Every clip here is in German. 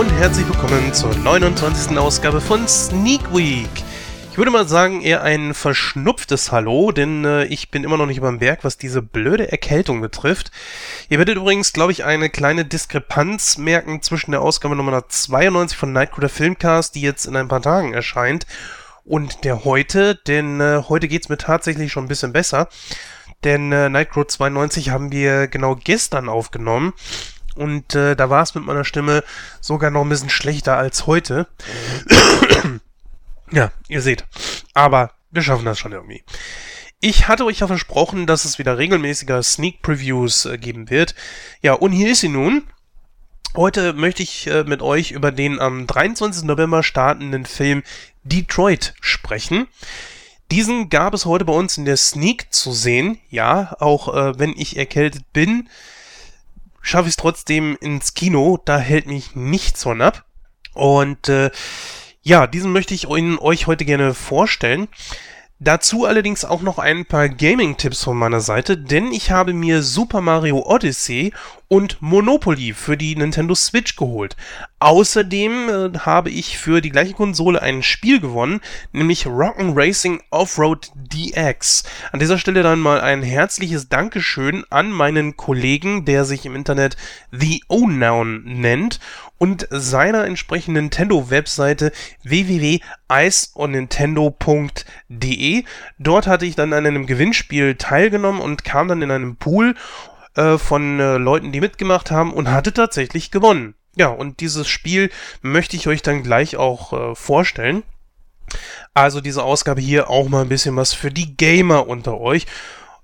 Und herzlich willkommen zur 29. Ausgabe von Sneak Week. Ich würde mal sagen, eher ein verschnupftes Hallo, denn äh, ich bin immer noch nicht über dem Berg, was diese blöde Erkältung betrifft. Ihr werdet übrigens, glaube ich, eine kleine Diskrepanz merken zwischen der Ausgabe Nummer 92 von Nightcrawler Filmcast, die jetzt in ein paar Tagen erscheint, und der heute, denn äh, heute geht's mir tatsächlich schon ein bisschen besser. Denn äh, Nightcrawler 92 haben wir genau gestern aufgenommen. Und äh, da war es mit meiner Stimme sogar noch ein bisschen schlechter als heute. ja, ihr seht. Aber wir schaffen das schon irgendwie. Ich hatte euch ja versprochen, dass es wieder regelmäßiger Sneak Previews äh, geben wird. Ja, und hier ist sie nun. Heute möchte ich äh, mit euch über den am 23. November startenden Film Detroit sprechen. Diesen gab es heute bei uns in der Sneak zu sehen. Ja, auch äh, wenn ich erkältet bin, schaffe ich es trotzdem ins Kino. Da hält mich nichts von ab. Und äh, ja, diesen möchte ich euch heute gerne vorstellen. Dazu allerdings auch noch ein paar Gaming-Tipps von meiner Seite, denn ich habe mir Super Mario Odyssey und Monopoly für die Nintendo Switch geholt. Außerdem äh, habe ich für die gleiche Konsole ein Spiel gewonnen, nämlich Rock'n Racing Offroad DX. An dieser Stelle dann mal ein herzliches Dankeschön an meinen Kollegen, der sich im Internet The Unknown nennt und seiner entsprechenden Nintendo-Webseite www.iceonnintendo.de. Dort hatte ich dann an einem Gewinnspiel teilgenommen und kam dann in einem Pool äh, von äh, Leuten, die mitgemacht haben und hatte tatsächlich gewonnen. Ja, und dieses Spiel möchte ich euch dann gleich auch äh, vorstellen. Also diese Ausgabe hier auch mal ein bisschen was für die Gamer unter euch.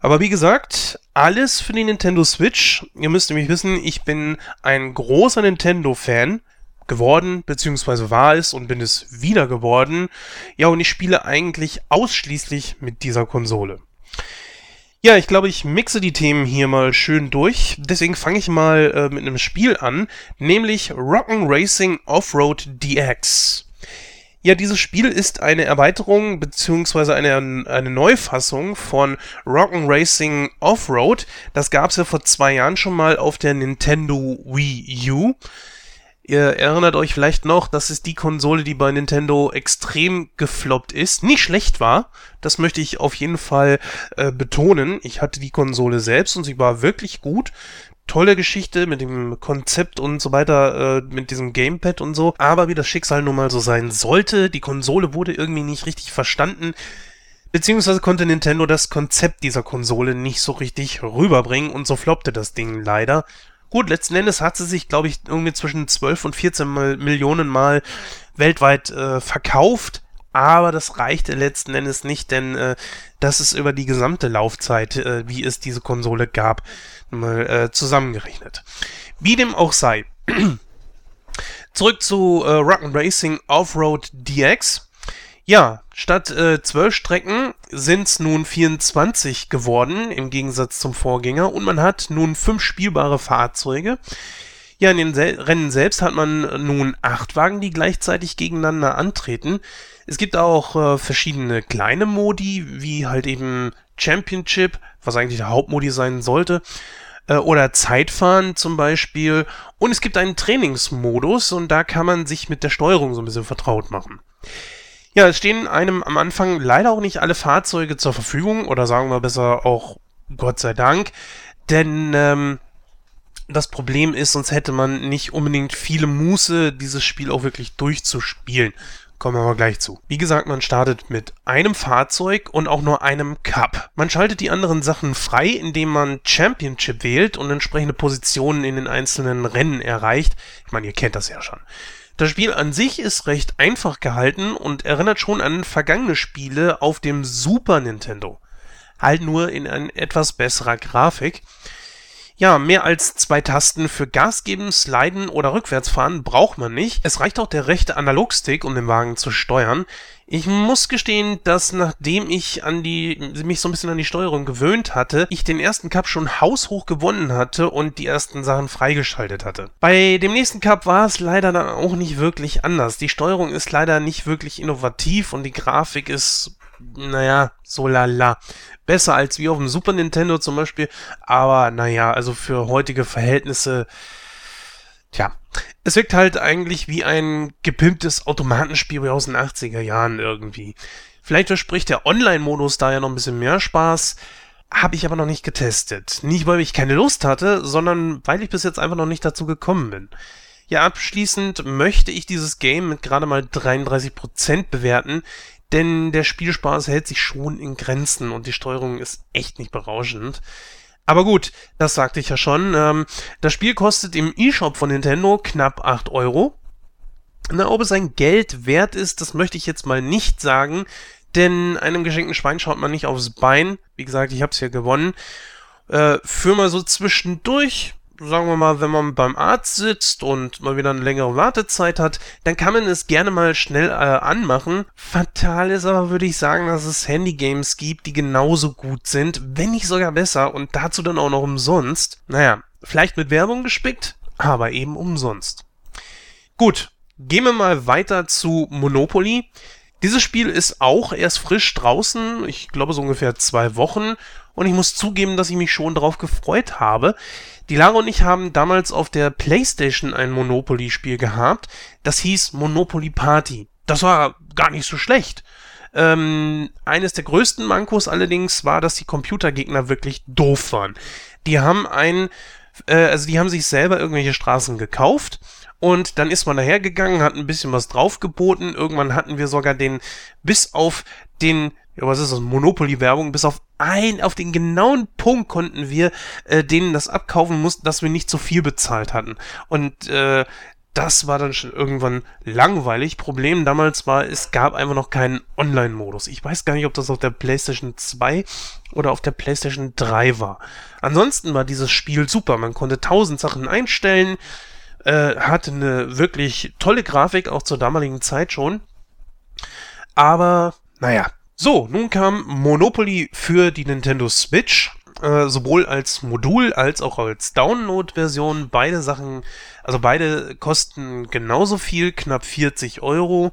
Aber wie gesagt, alles für die Nintendo Switch. Ihr müsst nämlich wissen, ich bin ein großer Nintendo-Fan geworden, beziehungsweise war es und bin es wieder geworden. Ja, und ich spiele eigentlich ausschließlich mit dieser Konsole. Ja, ich glaube, ich mixe die Themen hier mal schön durch. Deswegen fange ich mal äh, mit einem Spiel an, nämlich Rock'n Racing Offroad DX. Ja, dieses Spiel ist eine Erweiterung bzw. eine, eine Neufassung von Rock'n Racing Offroad. Das gab es ja vor zwei Jahren schon mal auf der Nintendo Wii U. Ihr erinnert euch vielleicht noch, das ist die Konsole, die bei Nintendo extrem gefloppt ist. Nicht schlecht war, das möchte ich auf jeden Fall äh, betonen. Ich hatte die Konsole selbst und sie war wirklich gut tolle Geschichte mit dem Konzept und so weiter, äh, mit diesem Gamepad und so. Aber wie das Schicksal nun mal so sein sollte, die Konsole wurde irgendwie nicht richtig verstanden. Beziehungsweise konnte Nintendo das Konzept dieser Konsole nicht so richtig rüberbringen und so floppte das Ding leider. Gut, letzten Endes hat sie sich, glaube ich, irgendwie zwischen 12 und 14 Mal, Millionen Mal weltweit äh, verkauft. Aber das reichte letzten Endes nicht, denn äh, das ist über die gesamte Laufzeit, äh, wie es diese Konsole gab, mal äh, zusammengerechnet. Wie dem auch sei. Zurück zu äh, Rock'n Racing Offroad DX. Ja, statt äh, 12 Strecken sind es nun 24 geworden, im Gegensatz zum Vorgänger. Und man hat nun fünf spielbare Fahrzeuge. Ja, in den Sel Rennen selbst hat man nun acht Wagen, die gleichzeitig gegeneinander antreten. Es gibt auch äh, verschiedene kleine Modi, wie halt eben Championship, was eigentlich der Hauptmodi sein sollte, äh, oder Zeitfahren zum Beispiel. Und es gibt einen Trainingsmodus und da kann man sich mit der Steuerung so ein bisschen vertraut machen. Ja, es stehen einem am Anfang leider auch nicht alle Fahrzeuge zur Verfügung oder sagen wir besser auch Gott sei Dank, denn ähm, das Problem ist, sonst hätte man nicht unbedingt viele Muße, dieses Spiel auch wirklich durchzuspielen. Kommen wir aber gleich zu. Wie gesagt, man startet mit einem Fahrzeug und auch nur einem Cup. Man schaltet die anderen Sachen frei, indem man Championship wählt und entsprechende Positionen in den einzelnen Rennen erreicht. Ich meine, ihr kennt das ja schon. Das Spiel an sich ist recht einfach gehalten und erinnert schon an vergangene Spiele auf dem Super Nintendo. Halt nur in ein etwas besserer Grafik. Ja, mehr als zwei Tasten für Gas geben, Sliden oder Rückwärtsfahren braucht man nicht. Es reicht auch der rechte Analogstick, um den Wagen zu steuern. Ich muss gestehen, dass nachdem ich an die, mich so ein bisschen an die Steuerung gewöhnt hatte, ich den ersten Cup schon haushoch gewonnen hatte und die ersten Sachen freigeschaltet hatte. Bei dem nächsten Cup war es leider dann auch nicht wirklich anders. Die Steuerung ist leider nicht wirklich innovativ und die Grafik ist naja, so lala. Besser als wie auf dem Super Nintendo zum Beispiel, aber naja, also für heutige Verhältnisse, Tja, es wirkt halt eigentlich wie ein gepimptes Automatenspiel aus den 80er Jahren irgendwie. Vielleicht verspricht der Online-Modus da ja noch ein bisschen mehr Spaß, habe ich aber noch nicht getestet. Nicht, weil ich keine Lust hatte, sondern weil ich bis jetzt einfach noch nicht dazu gekommen bin. Ja, abschließend möchte ich dieses Game mit gerade mal 33% bewerten, denn der Spielspaß hält sich schon in Grenzen und die Steuerung ist echt nicht berauschend. Aber gut, das sagte ich ja schon. Ähm, das Spiel kostet im eShop von Nintendo knapp 8 Euro. Na, ob es ein Geld wert ist, das möchte ich jetzt mal nicht sagen, denn einem geschenkten Schwein schaut man nicht aufs Bein. Wie gesagt, ich habe es hier gewonnen. Äh, für mal so zwischendurch sagen wir mal, wenn man beim Arzt sitzt und mal wieder eine längere Wartezeit hat, dann kann man es gerne mal schnell äh, anmachen. Fatal ist aber, würde ich sagen, dass es Handygames gibt, die genauso gut sind, wenn nicht sogar besser und dazu dann auch noch umsonst. Naja, vielleicht mit Werbung gespickt, aber eben umsonst. Gut, gehen wir mal weiter zu Monopoly. Dieses Spiel ist auch erst frisch draußen, ich glaube so ungefähr zwei Wochen, und ich muss zugeben, dass ich mich schon darauf gefreut habe. Die Lara und ich haben damals auf der Playstation ein Monopoly-Spiel gehabt, das hieß Monopoly Party. Das war gar nicht so schlecht. Ähm, eines der größten Mankos allerdings war, dass die Computergegner wirklich doof waren. Die haben ein, äh, also die haben sich selber irgendwelche Straßen gekauft und dann ist man dahergegangen, hat ein bisschen was draufgeboten. Irgendwann hatten wir sogar den, bis auf den, ja, was ist das, Monopoly-Werbung, bis auf ein, auf den genauen Punkt konnten wir äh, denen das abkaufen mussten, dass wir nicht zu viel bezahlt hatten. Und äh, das war dann schon irgendwann langweilig. Problem damals war, es gab einfach noch keinen Online-Modus. Ich weiß gar nicht, ob das auf der PlayStation 2 oder auf der PlayStation 3 war. Ansonsten war dieses Spiel super. Man konnte tausend Sachen einstellen äh, hatte eine wirklich tolle Grafik, auch zur damaligen Zeit schon. Aber, naja. So, nun kam Monopoly für die Nintendo Switch. Äh, sowohl als Modul als auch als Download-Version. Beide Sachen, also beide kosten genauso viel, knapp 40 Euro.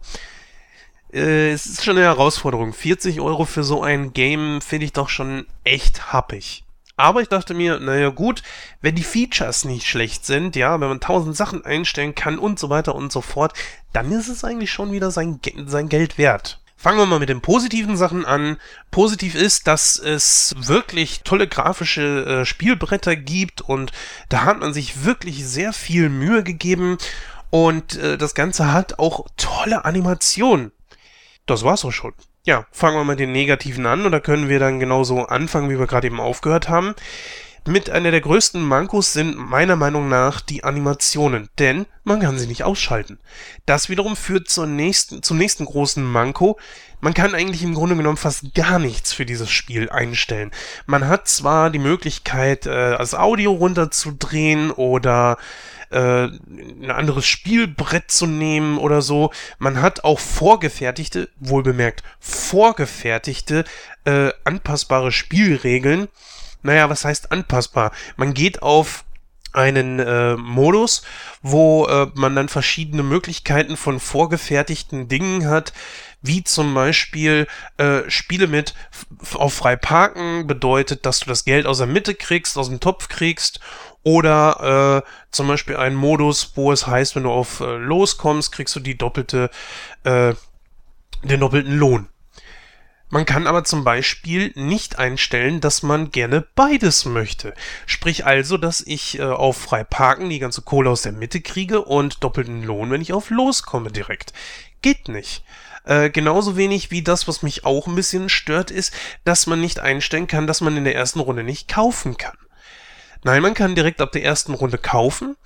Äh, es ist schon eine Herausforderung. 40 Euro für so ein Game finde ich doch schon echt happig. Aber ich dachte mir, naja gut, wenn die Features nicht schlecht sind, ja, wenn man tausend Sachen einstellen kann und so weiter und so fort, dann ist es eigentlich schon wieder sein, sein Geld wert. Fangen wir mal mit den positiven Sachen an. Positiv ist, dass es wirklich tolle grafische äh, Spielbretter gibt und da hat man sich wirklich sehr viel Mühe gegeben und äh, das Ganze hat auch tolle Animationen. Das war's auch schon. Ja, fangen wir mal den Negativen an und da können wir dann genauso anfangen, wie wir gerade eben aufgehört haben. Mit einer der größten Mankos sind meiner Meinung nach die Animationen, denn man kann sie nicht ausschalten. Das wiederum führt zur nächsten, zum nächsten großen Manko. Man kann eigentlich im Grunde genommen fast gar nichts für dieses Spiel einstellen. Man hat zwar die Möglichkeit, äh, das Audio runterzudrehen oder äh, ein anderes Spielbrett zu nehmen oder so. Man hat auch vorgefertigte, wohlbemerkt, vorgefertigte, äh, anpassbare Spielregeln. Naja, was heißt anpassbar? Man geht auf einen äh, Modus, wo äh, man dann verschiedene Möglichkeiten von vorgefertigten Dingen hat, wie zum Beispiel äh, Spiele mit auf frei parken bedeutet, dass du das Geld aus der Mitte kriegst, aus dem Topf kriegst oder äh, zum Beispiel einen Modus, wo es heißt, wenn du auf äh, loskommst, kriegst du die doppelte, äh, den doppelten Lohn. Man kann aber zum Beispiel nicht einstellen, dass man gerne beides möchte. Sprich also, dass ich äh, auf frei parken die ganze Kohle aus der Mitte kriege und doppelten Lohn, wenn ich auf loskomme direkt. Geht nicht. Äh, genauso wenig wie das, was mich auch ein bisschen stört, ist, dass man nicht einstellen kann, dass man in der ersten Runde nicht kaufen kann. Nein, man kann direkt ab der ersten Runde kaufen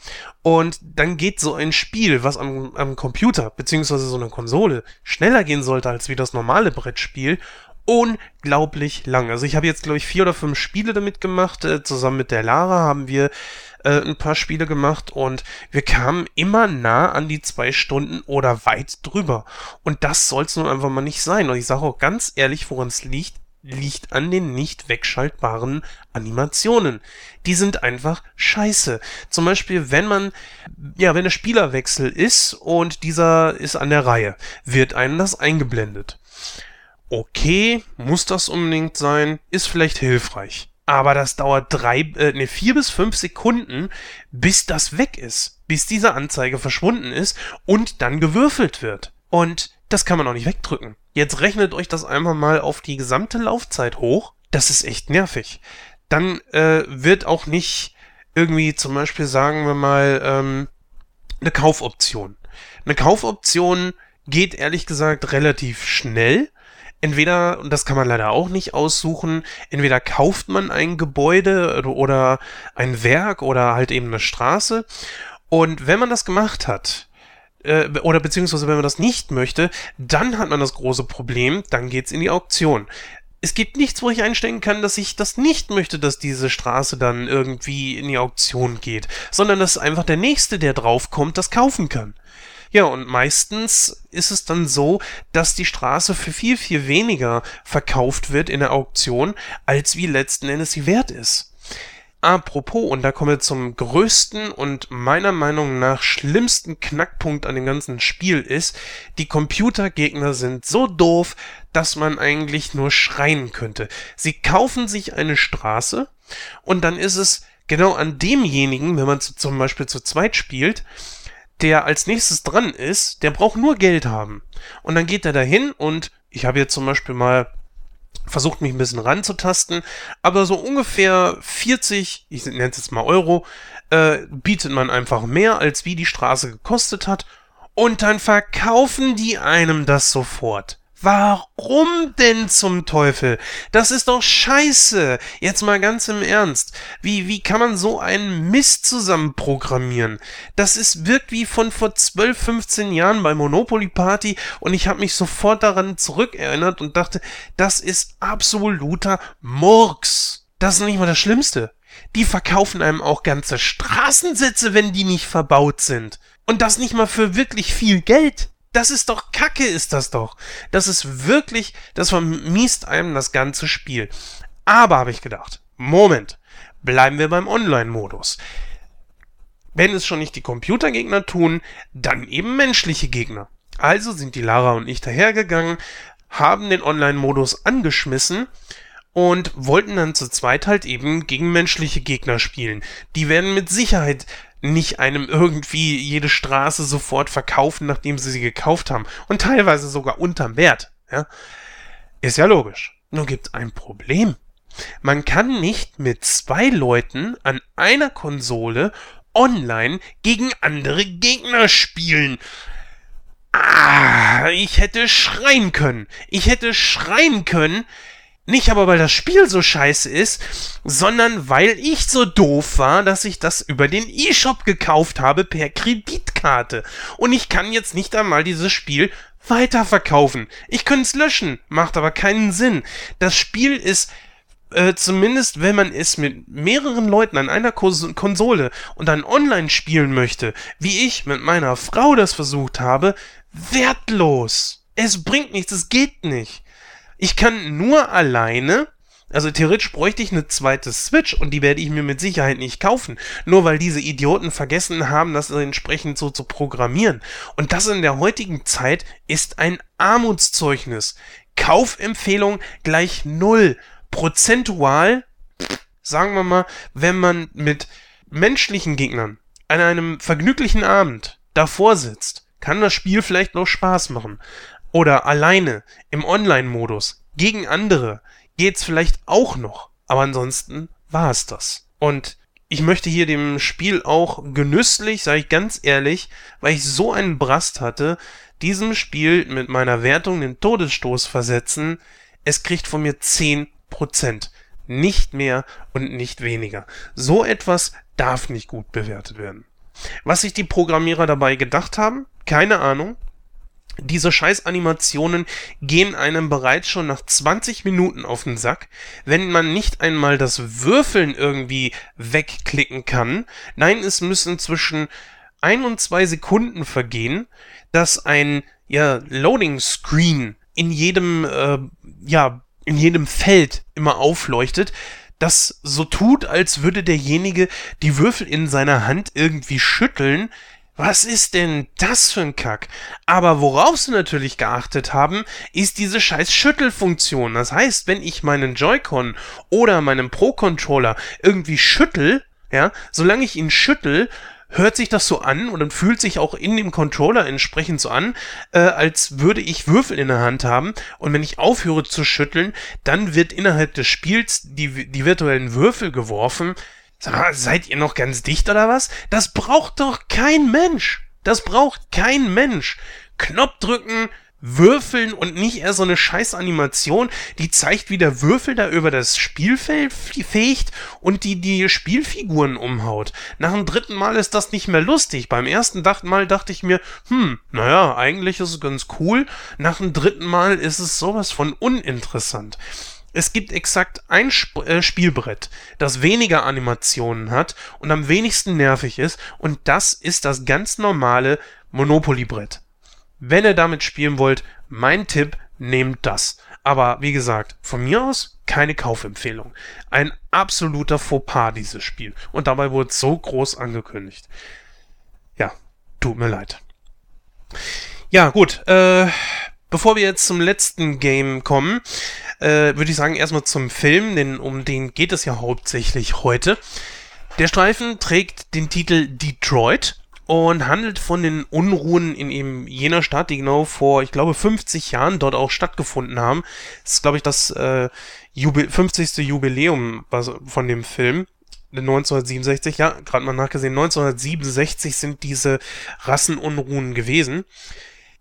und dann geht so ein Spiel, was am, am Computer beziehungsweise so eine Konsole schneller gehen sollte als wie das normale Brettspiel, unglaublich lang. Also ich habe jetzt, glaube ich, vier oder fünf Spiele damit gemacht. Äh, zusammen mit der Lara haben wir äh, ein paar Spiele gemacht und wir kamen immer nah an die zwei Stunden oder weit drüber. Und das soll es nun einfach mal nicht sein. Und ich sage auch ganz ehrlich, woran es liegt liegt an den nicht wegschaltbaren Animationen. Die sind einfach scheiße. Zum Beispiel, wenn man, ja, wenn der Spielerwechsel ist und dieser ist an der Reihe, wird einem das eingeblendet. Okay, muss das unbedingt sein, ist vielleicht hilfreich. aber das dauert drei, äh, ne, vier bis fünf Sekunden, bis das weg ist, bis diese Anzeige verschwunden ist und dann gewürfelt wird. Und das kann man auch nicht wegdrücken. Jetzt rechnet euch das einmal mal auf die gesamte Laufzeit hoch. Das ist echt nervig. Dann äh, wird auch nicht irgendwie zum Beispiel, sagen wir mal, ähm, eine Kaufoption. Eine Kaufoption geht ehrlich gesagt relativ schnell. Entweder, und das kann man leider auch nicht aussuchen, entweder kauft man ein Gebäude oder ein Werk oder halt eben eine Straße. Und wenn man das gemacht hat, äh, oder beziehungsweise wenn man das nicht möchte, dann hat man das große Problem, dann geht's in die Auktion es gibt nichts, wo ich einstellen kann, dass ich das nicht möchte, dass diese Straße dann irgendwie in die Auktion geht, sondern dass einfach der Nächste, der draufkommt, das kaufen kann. Ja, und meistens ist es dann so, dass die Straße für viel, viel weniger verkauft wird in der Auktion, als wie letzten Endes sie wert ist. Apropos, und da kommen wir zum größten und meiner Meinung nach schlimmsten Knackpunkt an dem ganzen Spiel ist, die Computergegner sind so doof, dass man eigentlich nur schreien könnte. Sie kaufen sich eine Straße und dann ist es genau an demjenigen, wenn man zum Beispiel zu zweit spielt, der als nächstes dran ist, der braucht nur Geld haben. Und dann geht er dahin und ich habe jetzt zum Beispiel mal versucht mich ein bisschen ranzutasten, aber so ungefähr 40, ich nenne es jetzt mal Euro, äh, bietet man einfach mehr, als wie die Straße gekostet hat und dann verkaufen die einem das sofort. Warum denn zum Teufel? Das ist doch scheiße. Jetzt mal ganz im Ernst. Wie, wie kann man so einen Mist zusammen programmieren? Das ist wirkt wie von vor 12, 15 Jahren bei Monopoly Party und ich habe mich sofort daran zurückerinnert und dachte, das ist absoluter Murks. Das ist nicht mal das Schlimmste. Die verkaufen einem auch ganze Straßensätze, wenn die nicht verbaut sind. Und das nicht mal für wirklich viel Geld. Das ist doch Kacke, ist das doch. Das ist wirklich, das vermiest einem das ganze Spiel. Aber habe ich gedacht, Moment, bleiben wir beim Online-Modus. Wenn es schon nicht die Computergegner tun, dann eben menschliche Gegner. Also sind die Lara und ich dahergegangen, haben den Online-Modus angeschmissen und wollten dann zu zweit halt eben gegen menschliche Gegner spielen. Die werden mit Sicherheit nicht einem irgendwie jede Straße sofort verkaufen, nachdem sie sie gekauft haben. Und teilweise sogar unterm Wert. Ja? Ist ja logisch. Nur gibt ein Problem. Man kann nicht mit zwei Leuten an einer Konsole online gegen andere Gegner spielen. Ah, ich hätte schreien können. Ich hätte schreien können, nicht aber, weil das Spiel so scheiße ist, sondern weil ich so doof war, dass ich das über den E-Shop gekauft habe per Kreditkarte. Und ich kann jetzt nicht einmal dieses Spiel weiterverkaufen. Ich könnte es löschen, macht aber keinen Sinn. Das Spiel ist äh, zumindest wenn man es mit mehreren Leuten an einer Kos Konsole und dann online spielen möchte, wie ich mit meiner Frau das versucht habe, wertlos. Es bringt nichts, es geht nicht. Ich kann nur alleine, also theoretisch bräuchte ich eine zweite Switch und die werde ich mir mit Sicherheit nicht kaufen, nur weil diese Idioten vergessen haben, das entsprechend so zu programmieren. Und das in der heutigen Zeit ist ein Armutszeugnis. Kaufempfehlung gleich null. Prozentual, sagen wir mal, wenn man mit menschlichen Gegnern an einem vergnüglichen Abend davor sitzt, kann das Spiel vielleicht noch Spaß machen oder alleine im Online-Modus gegen andere geht's vielleicht auch noch, aber ansonsten war es das. Und ich möchte hier dem Spiel auch genüsslich, sage ich ganz ehrlich, weil ich so einen Brast hatte, diesem Spiel mit meiner Wertung den Todesstoß versetzen. Es kriegt von mir 10%. Nicht mehr und nicht weniger. So etwas darf nicht gut bewertet werden. Was sich die Programmierer dabei gedacht haben, keine Ahnung. Diese Scheiß-Animationen gehen einem bereits schon nach 20 Minuten auf den Sack, wenn man nicht einmal das Würfeln irgendwie wegklicken kann. Nein, es müssen zwischen ein und zwei Sekunden vergehen, dass ein ja, Loading Screen in jedem äh, ja in jedem Feld immer aufleuchtet, das so tut, als würde derjenige die Würfel in seiner Hand irgendwie schütteln, Was ist denn das für ein Kack? Aber worauf sie natürlich geachtet haben, ist diese scheiß Schüttelfunktion. Das heißt, wenn ich meinen Joy-Con oder meinen Pro-Controller irgendwie schüttel, ja, solange ich ihn schüttel, hört sich das so an und dann fühlt sich auch in dem Controller entsprechend so an, äh, als würde ich Würfel in der Hand haben. Und wenn ich aufhöre zu schütteln, dann wird innerhalb des Spiels die, die virtuellen Würfel geworfen. Sag mal, seid ihr noch ganz dicht oder was? Das braucht doch kein Mensch. Das braucht kein Mensch. Knopf drücken, würfeln und nicht eher so eine scheiß Animation, die zeigt, wie der Würfel da über das Spielfeld fegt und die die Spielfiguren umhaut. Nach dem dritten Mal ist das nicht mehr lustig. Beim ersten Mal dachte ich mir, hm, naja, eigentlich ist es ganz cool. Nach dem dritten Mal ist es sowas von uninteressant. Es gibt exakt ein Sp äh, Spielbrett, das weniger Animationen hat und am wenigsten nervig ist, und das ist das ganz normale Monopoly-Brett. Wenn ihr damit spielen wollt, mein Tipp, nehmt das. Aber wie gesagt, von mir aus keine Kaufempfehlung. Ein absoluter Fauxpas, dieses Spiel. Und dabei wurde es so groß angekündigt. Ja, tut mir leid. Ja, gut. Äh, bevor wir jetzt zum letzten Game kommen, äh, würde ich sagen, erstmal zum Film, denn um den geht es ja hauptsächlich heute. Der Streifen trägt den Titel Detroit und handelt von den Unruhen in eben jener Stadt, die genau vor, ich glaube, 50 Jahren dort auch stattgefunden haben. Das ist, glaube ich, das äh, Jubil 50. Jubiläum von dem Film. 1967, ja, gerade mal nachgesehen, 1967 sind diese Rassenunruhen gewesen.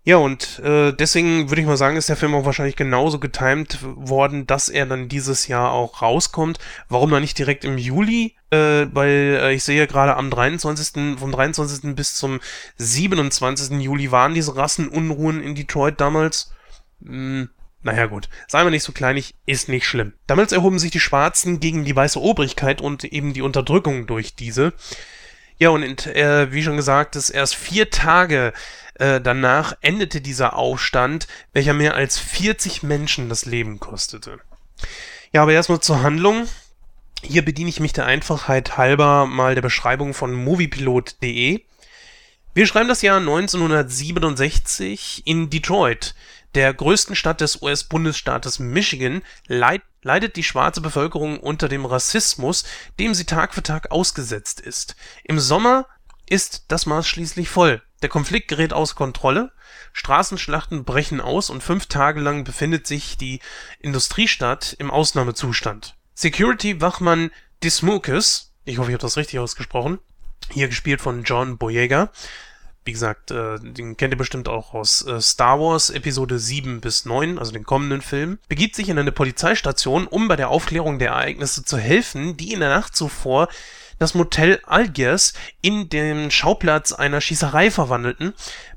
Ja, und äh, deswegen würde ich mal sagen, ist der Film auch wahrscheinlich genauso getimed worden, dass er dann dieses Jahr auch rauskommt. Warum dann nicht direkt im Juli? Äh, weil äh, ich sehe gerade am 23. vom 23. bis zum 27. Juli waren diese Rassenunruhen in Detroit damals. Hm, naja gut, sei mal nicht so kleinig, ist nicht schlimm. Damals erhoben sich die Schwarzen gegen die weiße Obrigkeit und eben die Unterdrückung durch diese. Ja, und äh, wie schon gesagt, ist erst vier Tage äh, danach endete dieser Aufstand, welcher mehr als 40 Menschen das Leben kostete. Ja, aber erstmal zur Handlung. Hier bediene ich mich der Einfachheit halber mal der Beschreibung von moviepilot.de. Wir schreiben das Jahr 1967 in Detroit, der größten Stadt des US-Bundesstaates Michigan, leid, leidet die schwarze Bevölkerung unter dem Rassismus, dem sie Tag für Tag ausgesetzt ist. Im Sommer ist das Maß schließlich voll. Der Konflikt gerät außer Kontrolle, Straßenschlachten brechen aus und fünf Tage lang befindet sich die Industriestadt im Ausnahmezustand. Security-Wachmann Dismukes, ich hoffe, ich habe das richtig ausgesprochen, hier gespielt von John Boyega, wie gesagt, äh, den kennt ihr bestimmt auch aus äh, Star Wars Episode 7 bis 9, also den kommenden Film, begibt sich in eine Polizeistation, um bei der Aufklärung der Ereignisse zu helfen, die in der Nacht zuvor das Motel Algiers in den Schauplatz einer Schießerei verwandelten,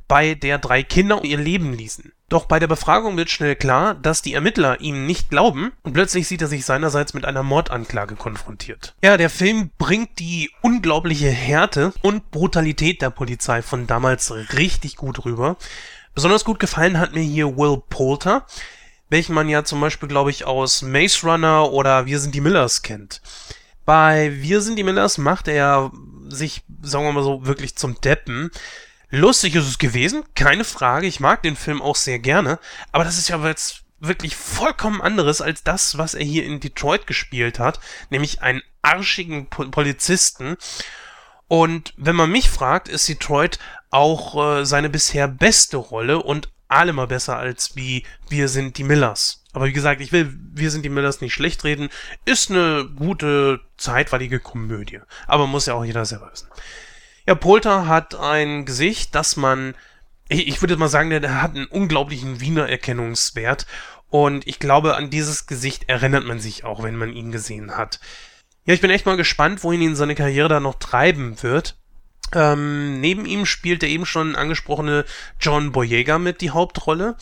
bei der drei Kinder ihr Leben ließen. Doch bei der Befragung wird schnell klar, dass die Ermittler ihm nicht glauben und plötzlich sieht er sich seinerseits mit einer Mordanklage konfrontiert. Ja, der Film bringt die unglaubliche Härte und Brutalität der Polizei von damals richtig gut rüber. Besonders gut gefallen hat mir hier Will Poulter, welchen man ja zum Beispiel, glaube ich, aus Maze Runner oder Wir sind die Millers kennt. Bei Wir sind die Millers macht er sich, sagen wir mal so, wirklich zum Deppen. Lustig ist es gewesen, keine Frage. Ich mag den Film auch sehr gerne. Aber das ist ja jetzt wirklich vollkommen anderes als das, was er hier in Detroit gespielt hat. Nämlich einen arschigen Polizisten. Und wenn man mich fragt, ist Detroit auch äh, seine bisher beste Rolle und allemal besser als wie Wir sind die Millers. Aber wie gesagt, ich will Wir sind die Millers nicht schlecht reden. Ist eine gute, zeitweilige Komödie. Aber muss ja auch jeder selber wissen. Ja, Polter hat ein Gesicht, das man, ich, ich würde mal sagen, der hat einen unglaublichen Wiener Erkennungswert. Und ich glaube, an dieses Gesicht erinnert man sich auch, wenn man ihn gesehen hat. Ja, ich bin echt mal gespannt, wohin ihn seine Karriere da noch treiben wird. Ähm, neben ihm spielt der eben schon angesprochene John Boyega mit die Hauptrolle.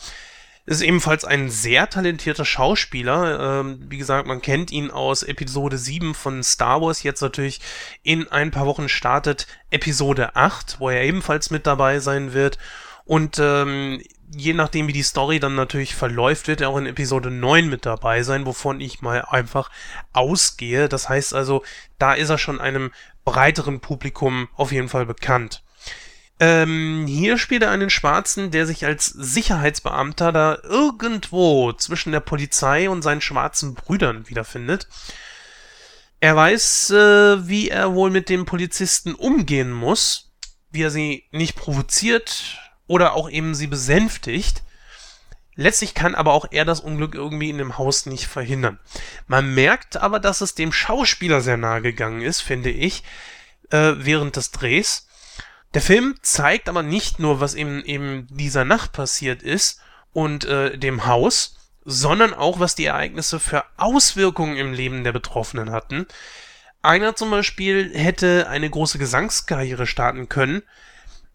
Ist ebenfalls ein sehr talentierter Schauspieler. Ähm, wie gesagt, man kennt ihn aus Episode 7 von Star Wars. Jetzt natürlich in ein paar Wochen startet Episode 8, wo er ebenfalls mit dabei sein wird. Und ähm, je nachdem, wie die Story dann natürlich verläuft, wird er auch in Episode 9 mit dabei sein, wovon ich mal einfach ausgehe. Das heißt also, da ist er schon einem breiteren Publikum auf jeden Fall bekannt. Ähm, hier spielt er einen Schwarzen, der sich als Sicherheitsbeamter da irgendwo zwischen der Polizei und seinen schwarzen Brüdern wiederfindet. Er weiß, äh, wie er wohl mit den Polizisten umgehen muss, wie er sie nicht provoziert oder auch eben sie besänftigt. Letztlich kann aber auch er das Unglück irgendwie in dem Haus nicht verhindern. Man merkt aber, dass es dem Schauspieler sehr nahe gegangen ist, finde ich, äh, während des Drehs. Der Film zeigt aber nicht nur, was eben, eben dieser Nacht passiert ist und äh, dem Haus, sondern auch, was die Ereignisse für Auswirkungen im Leben der Betroffenen hatten. Einer zum Beispiel hätte eine große Gesangskarriere starten können.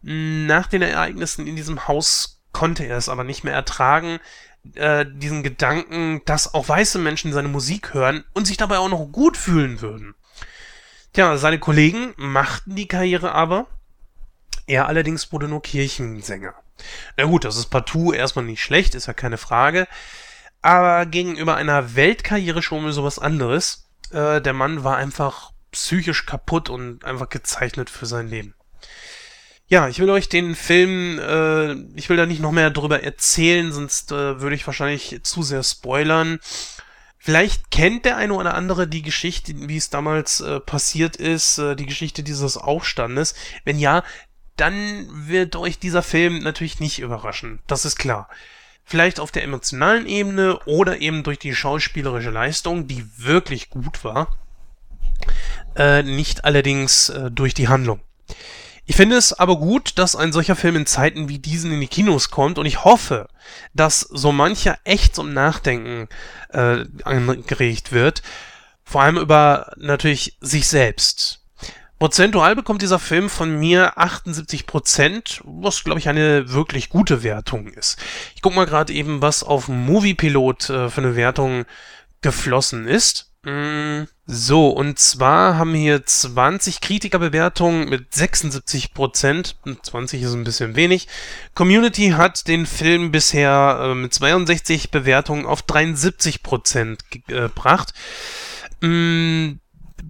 Nach den Ereignissen in diesem Haus konnte er es aber nicht mehr ertragen, äh, diesen Gedanken, dass auch weiße Menschen seine Musik hören und sich dabei auch noch gut fühlen würden. Tja, seine Kollegen machten die Karriere aber. Er allerdings wurde nur Kirchensänger. Na gut, das ist partout erstmal nicht schlecht, ist ja keine Frage aber gegenüber einer Weltkarriere schon mal sowas anderes. Äh, der Mann war einfach psychisch kaputt und einfach gezeichnet für sein Leben. Ja, ich will euch den Film, äh, ich will da nicht noch mehr drüber erzählen, sonst äh, würde ich wahrscheinlich zu sehr spoilern. Vielleicht kennt der eine oder andere die Geschichte, wie es damals äh, passiert ist, äh, die Geschichte dieses Aufstandes. Wenn ja, dann wird euch dieser Film natürlich nicht überraschen. Das ist klar vielleicht auf der emotionalen Ebene oder eben durch die schauspielerische Leistung, die wirklich gut war, äh, nicht allerdings äh, durch die Handlung. Ich finde es aber gut, dass ein solcher Film in Zeiten wie diesen in die Kinos kommt und ich hoffe, dass so mancher echt zum Nachdenken äh, angeregt wird, vor allem über natürlich sich selbst. Prozentual bekommt dieser Film von mir 78% was glaube ich eine wirklich gute Wertung ist. Ich gucke mal gerade eben, was auf Moviepilot äh, für eine Wertung geflossen ist. Mm, so, und zwar haben hier 20 Kritikerbewertungen mit 76% 20 ist ein bisschen wenig. Community hat den Film bisher äh, mit 62 Bewertungen auf 73% gebracht. Mm,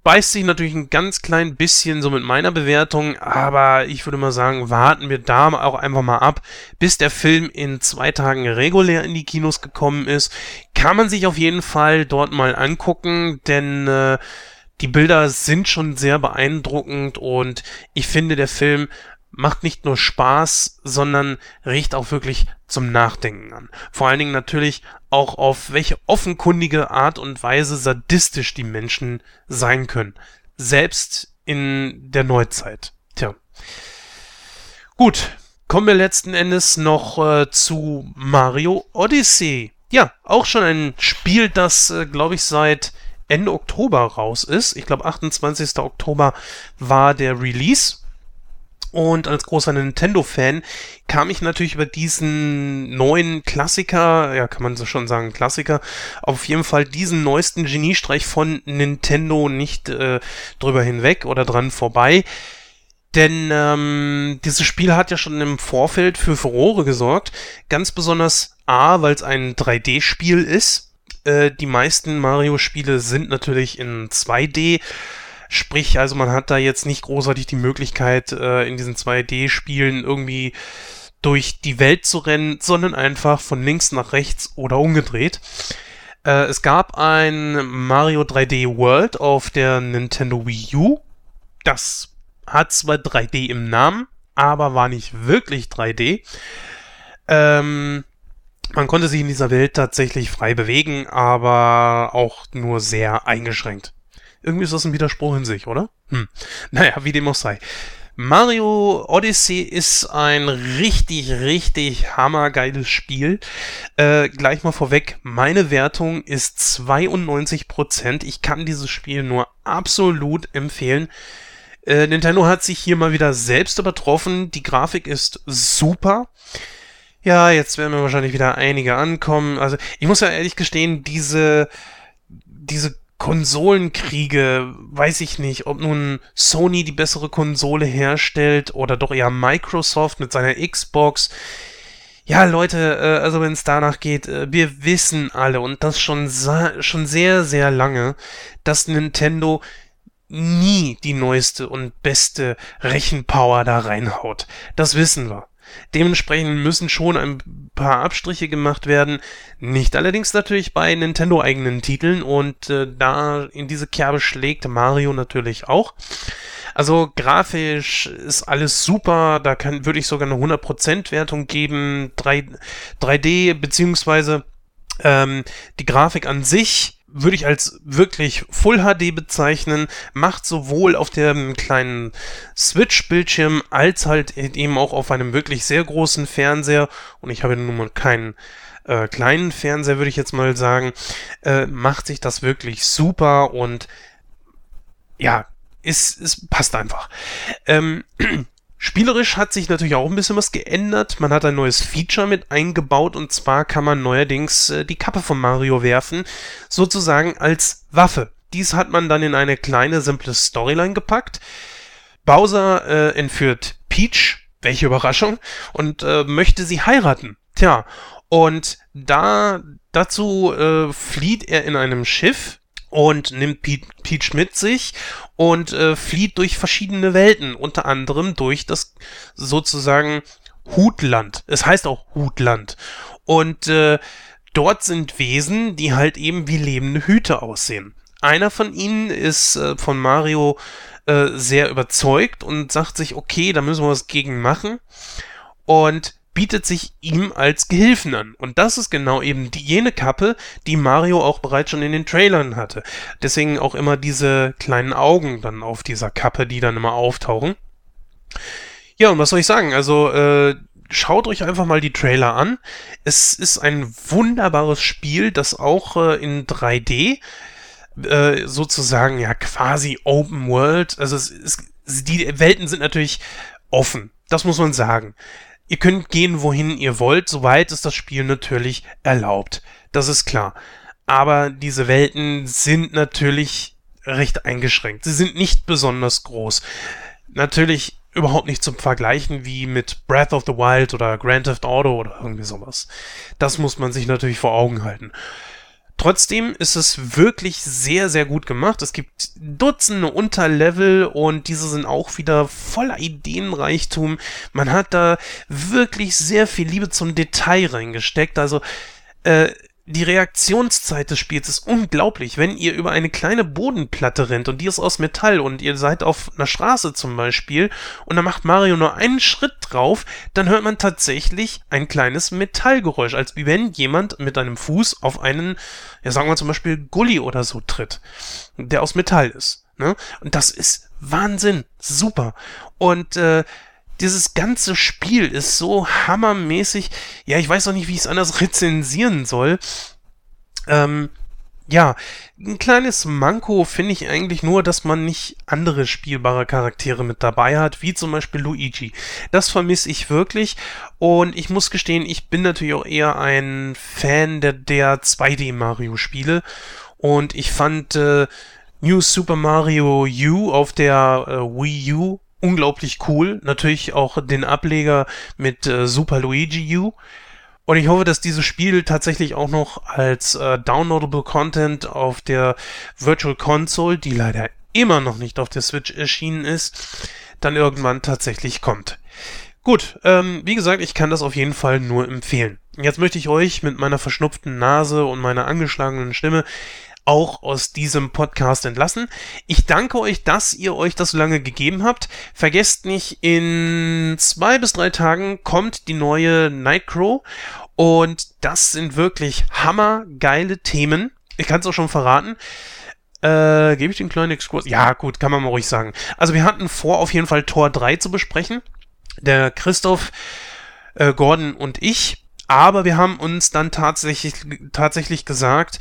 beißt sich natürlich ein ganz klein bisschen so mit meiner Bewertung, aber ich würde mal sagen, warten wir da auch einfach mal ab, bis der Film in zwei Tagen regulär in die Kinos gekommen ist. Kann man sich auf jeden Fall dort mal angucken, denn äh, die Bilder sind schon sehr beeindruckend und ich finde, der Film macht nicht nur Spaß, sondern riecht auch wirklich zum Nachdenken an. Vor allen Dingen natürlich auch auf welche offenkundige Art und Weise sadistisch die Menschen sein können. Selbst in der Neuzeit. Tja. Gut, kommen wir letzten Endes noch äh, zu Mario Odyssey. Ja, auch schon ein Spiel, das, äh, glaube ich, seit Ende Oktober raus ist. Ich glaube, 28. Oktober war der Release. Und als großer Nintendo-Fan kam ich natürlich über diesen neuen Klassiker, ja, kann man so schon sagen, Klassiker, auf jeden Fall diesen neuesten Geniestreich von Nintendo nicht äh, drüber hinweg oder dran vorbei. Denn ähm, dieses Spiel hat ja schon im Vorfeld für Furore gesorgt. Ganz besonders A, weil es ein 3D-Spiel ist. Äh, die meisten Mario-Spiele sind natürlich in 2D. Sprich, also man hat da jetzt nicht großartig die Möglichkeit, äh, in diesen 2D-Spielen irgendwie durch die Welt zu rennen, sondern einfach von links nach rechts oder umgedreht. Äh, es gab ein Mario 3D World auf der Nintendo Wii U. Das hat zwar 3D im Namen, aber war nicht wirklich 3D. Ähm, man konnte sich in dieser Welt tatsächlich frei bewegen, aber auch nur sehr eingeschränkt. Irgendwie ist das ein Widerspruch in sich, oder? Hm. Naja, wie dem auch sei. Mario Odyssey ist ein richtig, richtig hammergeiles Spiel. Äh, gleich mal vorweg, meine Wertung ist 92%. Ich kann dieses Spiel nur absolut empfehlen. Äh, Nintendo hat sich hier mal wieder selbst übertroffen. Die Grafik ist super. Ja, jetzt werden mir wahrscheinlich wieder einige ankommen. Also, ich muss ja ehrlich gestehen, diese, diese Konsolenkriege, weiß ich nicht, ob nun Sony die bessere Konsole herstellt oder doch eher Microsoft mit seiner Xbox. Ja, Leute, äh, also wenn es danach geht, äh, wir wissen alle und das schon, schon sehr, sehr lange, dass Nintendo nie die neueste und beste Rechenpower da reinhaut. Das wissen wir. Dementsprechend müssen schon ein paar Abstriche gemacht werden. Nicht allerdings natürlich bei Nintendo-eigenen Titeln und äh, da in diese Kerbe schlägt Mario natürlich auch. Also grafisch ist alles super, da kann, würde ich sogar eine 100% Wertung geben. 3, 3D beziehungsweise ähm, die Grafik an sich würde ich als wirklich Full HD bezeichnen, macht sowohl auf dem kleinen Switch-Bildschirm als halt eben auch auf einem wirklich sehr großen Fernseher, und ich habe nun mal keinen äh, kleinen Fernseher, würde ich jetzt mal sagen, äh, macht sich das wirklich super und ja, es, es passt einfach. Ähm, Spielerisch hat sich natürlich auch ein bisschen was geändert. Man hat ein neues Feature mit eingebaut und zwar kann man neuerdings äh, die Kappe von Mario werfen, sozusagen als Waffe. Dies hat man dann in eine kleine, simple Storyline gepackt. Bowser äh, entführt Peach, welche Überraschung, und äh, möchte sie heiraten. Tja, und da dazu äh, flieht er in einem Schiff und nimmt Peach mit sich und äh, flieht durch verschiedene Welten, unter anderem durch das sozusagen Hutland. Es heißt auch Hutland. Und äh, dort sind Wesen, die halt eben wie lebende Hüte aussehen. Einer von ihnen ist äh, von Mario äh, sehr überzeugt und sagt sich, okay, da müssen wir was gegen machen. Und bietet sich ihm als Gehilfen an. Und das ist genau eben die, jene Kappe, die Mario auch bereits schon in den Trailern hatte. Deswegen auch immer diese kleinen Augen dann auf dieser Kappe, die dann immer auftauchen. Ja, und was soll ich sagen? Also, äh, schaut euch einfach mal die Trailer an. Es ist ein wunderbares Spiel, das auch äh, in 3D äh, sozusagen ja quasi Open World, also es ist, die Welten sind natürlich offen, das muss man sagen. Ihr könnt gehen, wohin ihr wollt, soweit ist das Spiel natürlich erlaubt. Das ist klar. Aber diese Welten sind natürlich recht eingeschränkt. Sie sind nicht besonders groß. Natürlich überhaupt nicht zum Vergleichen wie mit Breath of the Wild oder Grand Theft Auto oder irgendwie sowas. Das muss man sich natürlich vor Augen halten. Trotzdem ist es wirklich sehr, sehr gut gemacht. Es gibt Dutzende Unterlevel und diese sind auch wieder voller Ideenreichtum. Man hat da wirklich sehr viel Liebe zum Detail reingesteckt. Also, äh, die Reaktionszeit des Spiels ist unglaublich. Wenn ihr über eine kleine Bodenplatte rennt und die ist aus Metall und ihr seid auf einer Straße zum Beispiel und dann macht Mario nur einen Schritt drauf, dann hört man tatsächlich ein kleines Metallgeräusch, als wenn jemand mit einem Fuß auf einen, ja sagen wir zum Beispiel Gully oder so tritt, der aus Metall ist. Ne? Und das ist Wahnsinn, super. Und äh, dieses ganze Spiel ist so hammermäßig. Ja, ich weiß auch nicht, wie ich es anders rezensieren soll. Ähm, ja, ein kleines Manko finde ich eigentlich nur, dass man nicht andere spielbare Charaktere mit dabei hat, wie zum Beispiel Luigi. Das vermisse ich wirklich und ich muss gestehen, ich bin natürlich auch eher ein Fan der, der 2D-Mario-Spiele und ich fand äh, New Super Mario U auf der äh, Wii U unglaublich cool. Natürlich auch den Ableger mit äh, Super Luigi U. Und ich hoffe, dass dieses Spiel tatsächlich auch noch als äh, downloadable Content auf der Virtual Console, die leider immer noch nicht auf der Switch erschienen ist, dann irgendwann tatsächlich kommt. Gut, ähm, wie gesagt, ich kann das auf jeden Fall nur empfehlen. Jetzt möchte ich euch mit meiner verschnupften Nase und meiner angeschlagenen Stimme auch aus diesem Podcast entlassen. Ich danke euch, dass ihr euch das so lange gegeben habt. Vergesst nicht, in zwei bis drei Tagen kommt die neue Nightcrow und das sind wirklich hammergeile Themen. Ich kann es auch schon verraten. Äh, gebe ich den kleinen Exkurs? Ja, gut, kann man mal ruhig sagen. Also wir hatten vor, auf jeden Fall Tor 3 zu besprechen. Der Christoph, äh, Gordon und ich. Aber wir haben uns dann tatsächlich, tatsächlich gesagt,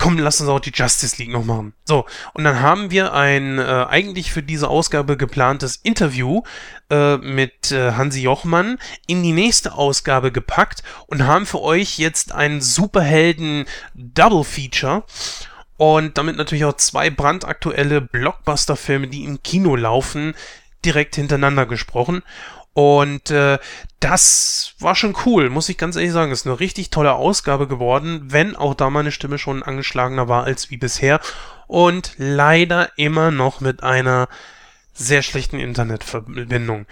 komm, lass uns auch die Justice League noch machen. So, und dann haben wir ein äh, eigentlich für diese Ausgabe geplantes Interview äh, mit äh, Hansi Jochmann in die nächste Ausgabe gepackt und haben für euch jetzt einen Superhelden Double Feature und damit natürlich auch zwei brandaktuelle Blockbuster-Filme, die im Kino laufen, direkt hintereinander gesprochen. Und äh, das war schon cool, muss ich ganz ehrlich sagen. Ist eine richtig tolle Ausgabe geworden, wenn auch da meine Stimme schon angeschlagener war als wie bisher. und leider immer noch mit einer sehr schlechten Internetverbindung.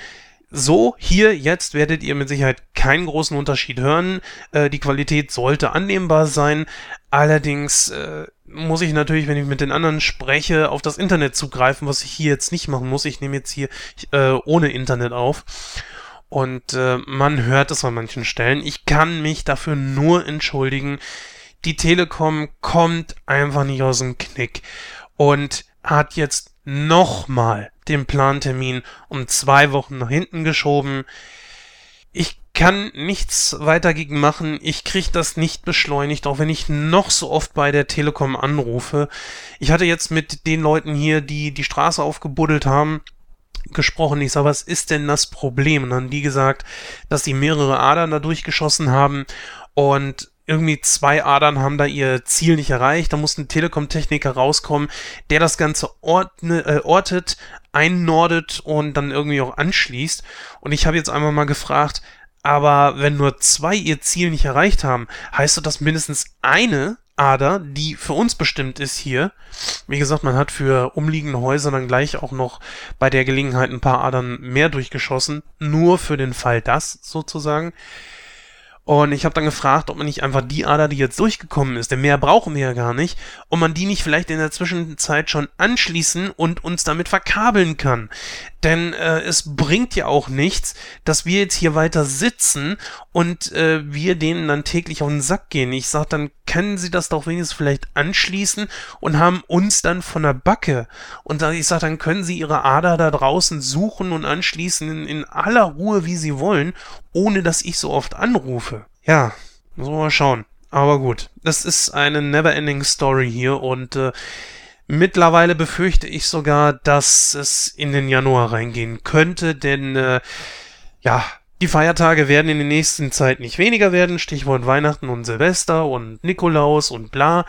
So, hier, jetzt werdet ihr mit Sicherheit keinen großen Unterschied hören. Äh, die Qualität sollte annehmbar sein. Allerdings äh, muss ich natürlich, wenn ich mit den anderen spreche, auf das Internet zugreifen, was ich hier jetzt nicht machen muss. Ich nehme jetzt hier äh, ohne Internet auf. Und äh, man hört es an manchen Stellen. Ich kann mich dafür nur entschuldigen. Die Telekom kommt einfach nicht aus dem Knick und hat jetzt nochmal den Plantermin um zwei Wochen nach hinten geschoben. Ich kann nichts weiter gegen machen. Ich kriege das nicht beschleunigt, auch wenn ich noch so oft bei der Telekom anrufe. Ich hatte jetzt mit den Leuten hier, die die Straße aufgebuddelt haben, gesprochen. Ich sage, was ist denn das Problem? Und dann haben die gesagt, dass sie mehrere Adern da durchgeschossen haben und irgendwie zwei Adern haben da ihr Ziel nicht erreicht. Da muss ein Telekom-Techniker rauskommen, der das Ganze ordne, äh, ortet, einnordet und dann irgendwie auch anschließt. Und ich habe jetzt einmal mal gefragt, aber wenn nur zwei ihr Ziel nicht erreicht haben, heißt das, dass mindestens eine Ader, die für uns bestimmt ist hier. Wie gesagt, man hat für umliegende Häuser dann gleich auch noch bei der Gelegenheit ein paar Adern mehr durchgeschossen. Nur für den Fall das sozusagen. Und ich habe dann gefragt, ob man nicht einfach die Ader, die jetzt durchgekommen ist, denn mehr brauchen wir ja gar nicht, ob man die nicht vielleicht in der Zwischenzeit schon anschließen und uns damit verkabeln kann. Denn äh, es bringt ja auch nichts, dass wir jetzt hier weiter sitzen und äh, wir denen dann täglich auf den Sack gehen. Ich sag, dann können sie das doch wenigstens vielleicht anschließen und haben uns dann von der Backe. Und ich sag, dann können sie ihre Ader da draußen suchen und anschließen in, in aller Ruhe, wie sie wollen, ohne dass ich so oft anrufe. Ja, man mal schauen. Aber gut, das ist eine never-ending Story hier und äh, mittlerweile befürchte ich sogar, dass es in den Januar reingehen könnte, denn äh, ja, die Feiertage werden in der nächsten Zeit nicht weniger werden. Stichwort Weihnachten und Silvester und Nikolaus und bla.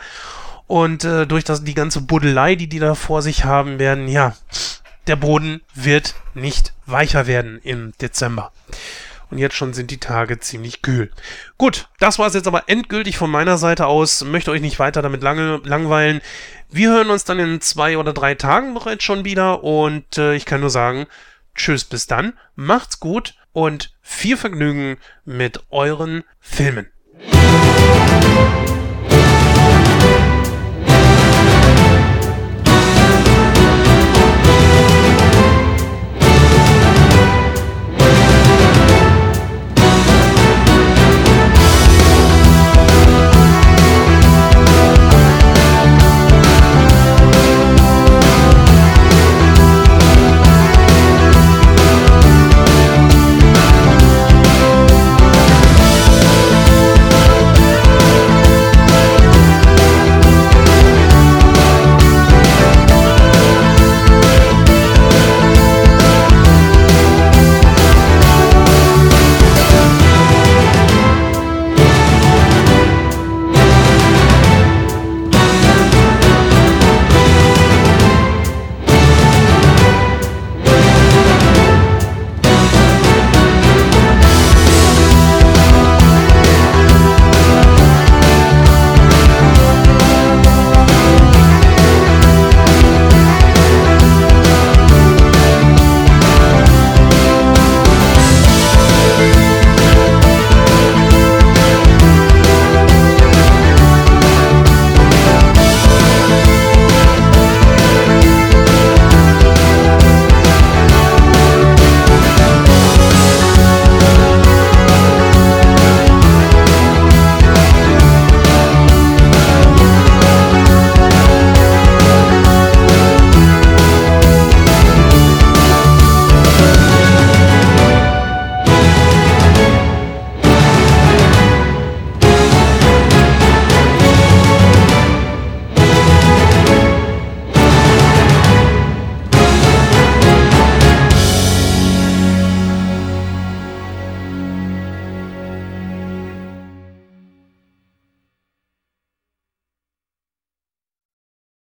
Und äh, durch das, die ganze Buddelei, die die da vor sich haben werden, ja, der Boden wird nicht weicher werden im Dezember. Und jetzt schon sind die Tage ziemlich kühl. Gut, das war es jetzt aber endgültig von meiner Seite aus. Möchte euch nicht weiter damit lange langweilen. Wir hören uns dann in zwei oder drei Tagen bereits schon wieder. Und äh, ich kann nur sagen, tschüss bis dann. Macht's gut und viel Vergnügen mit euren Filmen.